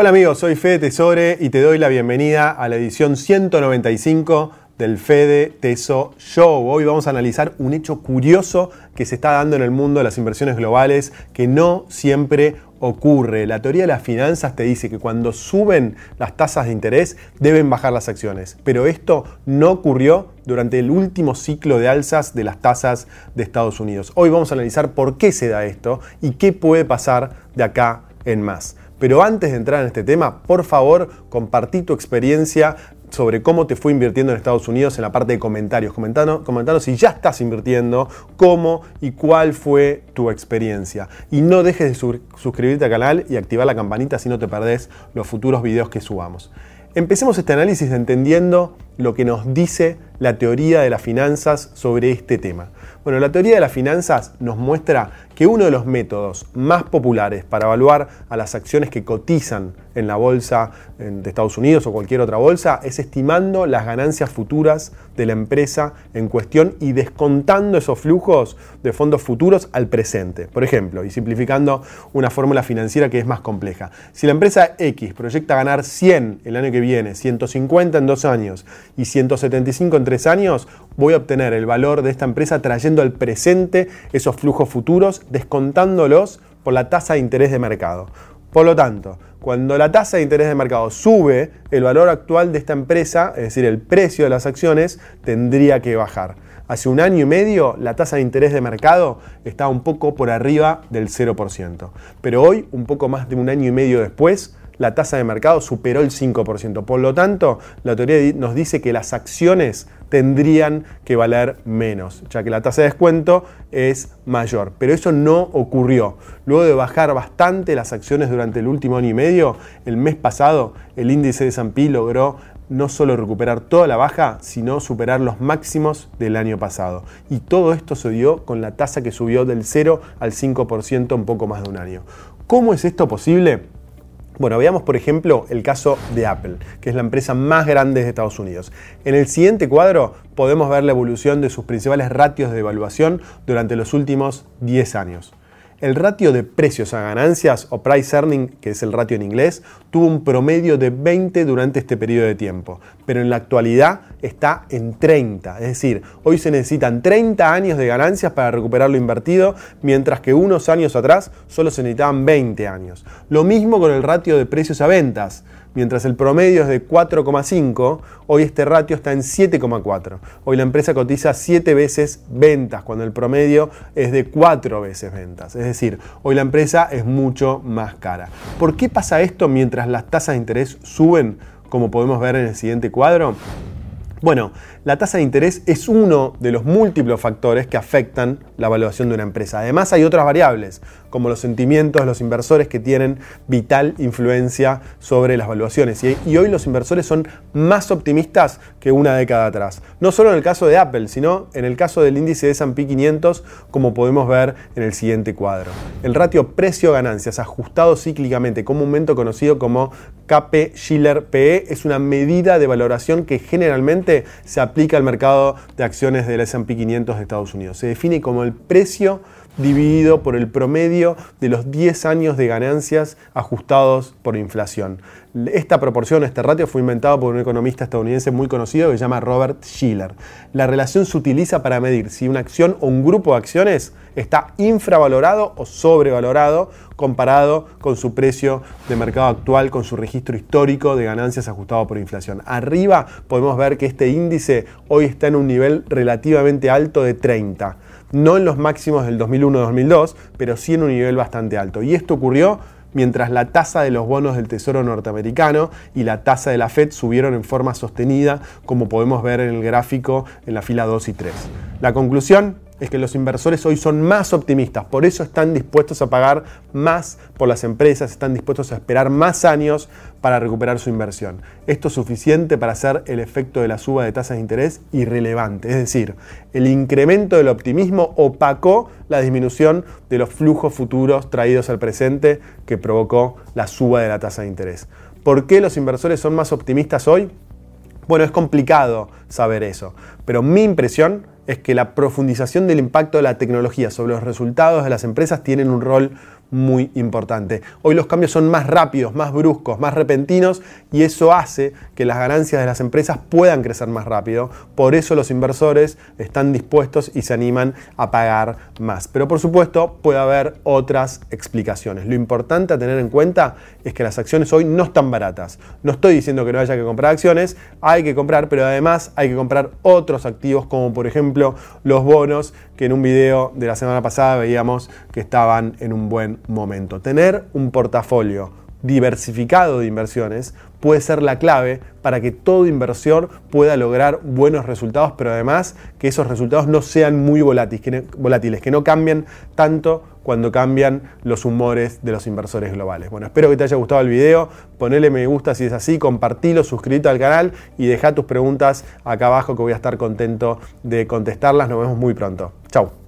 Hola amigos, soy Fede Tesore y te doy la bienvenida a la edición 195 del Fede Teso Show. Hoy vamos a analizar un hecho curioso que se está dando en el mundo de las inversiones globales que no siempre ocurre. La teoría de las finanzas te dice que cuando suben las tasas de interés deben bajar las acciones, pero esto no ocurrió durante el último ciclo de alzas de las tasas de Estados Unidos. Hoy vamos a analizar por qué se da esto y qué puede pasar de acá en más. Pero antes de entrar en este tema, por favor, compartí tu experiencia sobre cómo te fue invirtiendo en Estados Unidos en la parte de comentarios. Comentanos, si ya estás invirtiendo, cómo y cuál fue tu experiencia. Y no dejes de suscribirte al canal y activar la campanita si no te perdés los futuros videos que subamos. Empecemos este análisis entendiendo lo que nos dice la teoría de las finanzas sobre este tema. Bueno, la teoría de las finanzas nos muestra que uno de los métodos más populares para evaluar a las acciones que cotizan en la bolsa de Estados Unidos o cualquier otra bolsa es estimando las ganancias futuras de la empresa en cuestión y descontando esos flujos de fondos futuros al presente. Por ejemplo, y simplificando una fórmula financiera que es más compleja. Si la empresa X proyecta ganar 100 el año que viene, 150 en dos años y 175 en tres años, voy a obtener el valor de esta empresa trayendo al presente esos flujos futuros, descontándolos por la tasa de interés de mercado. Por lo tanto, cuando la tasa de interés de mercado sube, el valor actual de esta empresa, es decir, el precio de las acciones, tendría que bajar. Hace un año y medio la tasa de interés de mercado estaba un poco por arriba del 0%. Pero hoy, un poco más de un año y medio después, la tasa de mercado superó el 5%. Por lo tanto, la teoría nos dice que las acciones tendrían que valer menos, ya que la tasa de descuento es mayor. Pero eso no ocurrió. Luego de bajar bastante las acciones durante el último año y medio, el mes pasado el índice de S&P logró no solo recuperar toda la baja, sino superar los máximos del año pasado. Y todo esto se dio con la tasa que subió del 0 al 5% en poco más de un año. ¿Cómo es esto posible? Bueno, veamos por ejemplo el caso de Apple, que es la empresa más grande de Estados Unidos. En el siguiente cuadro podemos ver la evolución de sus principales ratios de evaluación durante los últimos 10 años. El ratio de precios a ganancias o price earning, que es el ratio en inglés, tuvo un promedio de 20 durante este periodo de tiempo, pero en la actualidad está en 30. Es decir, hoy se necesitan 30 años de ganancias para recuperar lo invertido, mientras que unos años atrás solo se necesitaban 20 años. Lo mismo con el ratio de precios a ventas. Mientras el promedio es de 4,5, hoy este ratio está en 7,4. Hoy la empresa cotiza 7 veces ventas, cuando el promedio es de 4 veces ventas. Es decir, hoy la empresa es mucho más cara. ¿Por qué pasa esto mientras las tasas de interés suben, como podemos ver en el siguiente cuadro? Bueno, la tasa de interés es uno de los múltiples factores que afectan la evaluación de una empresa. Además hay otras variables, como los sentimientos de los inversores que tienen vital influencia sobre las valuaciones. Y, hoy los inversores son más optimistas que una década atrás. No solo en el caso de Apple, sino en el caso del índice de S&P 500, como podemos ver en el siguiente cuadro. El ratio precio-ganancias ajustado cíclicamente, comúnmente conocido como KP Schiller PE, es una medida de valoración que generalmente se aplica al mercado de acciones del S&P 500 de Estados Unidos. Se define como el precio dividido por el promedio de los 10 años de ganancias ajustados por inflación. Esta proporción, este ratio, fue inventado por un economista estadounidense muy conocido que se llama Robert Schiller. La relación se utiliza para medir si una acción o un grupo de acciones está infravalorado o sobrevalorado comparado con su precio de mercado actual, con su registro histórico de ganancias ajustado por inflación. Arriba podemos ver que este índice hoy está en un nivel relativamente alto de 30 no en los máximos del 2001-2002, pero sí en un nivel bastante alto. Y esto ocurrió mientras la tasa de los bonos del Tesoro norteamericano y la tasa de la Fed subieron en forma sostenida, como podemos ver en el gráfico en la fila 2 y 3. La conclusión, es que los inversores hoy son más optimistas, por eso están dispuestos a pagar más por las empresas, están dispuestos a esperar más años para recuperar su inversión. Esto es suficiente para hacer el efecto de la suba de tasas de interés irrelevante, es decir, el incremento del optimismo opacó la disminución de los flujos futuros traídos al presente que provocó la suba de la tasa de interés. ¿Por qué los inversores son más optimistas hoy? Bueno, es complicado saber eso, pero mi impresión es que la profundización del impacto de la tecnología sobre los resultados de las empresas tienen un rol muy importante. Hoy los cambios son más rápidos, más bruscos, más repentinos y eso hace que las ganancias de las empresas puedan crecer más rápido. Por eso los inversores están dispuestos y se animan a pagar más. Pero por supuesto puede haber otras explicaciones. Lo importante a tener en cuenta es que las acciones hoy no están baratas. No estoy diciendo que no haya que comprar acciones, hay que comprar, pero además hay que comprar otros activos como por ejemplo los bonos que en un video de la semana pasada veíamos que estaban en un momento. Tener un portafolio diversificado de inversiones puede ser la clave para que todo inversor pueda lograr buenos resultados, pero además que esos resultados no sean muy volátiles, que no cambien tanto cuando cambian los humores de los inversores globales. Bueno, espero que te haya gustado el video, ponele me gusta si es así, compartilo, suscríbete al canal y deja tus preguntas acá abajo que voy a estar contento de contestarlas. Nos vemos muy pronto. Chau.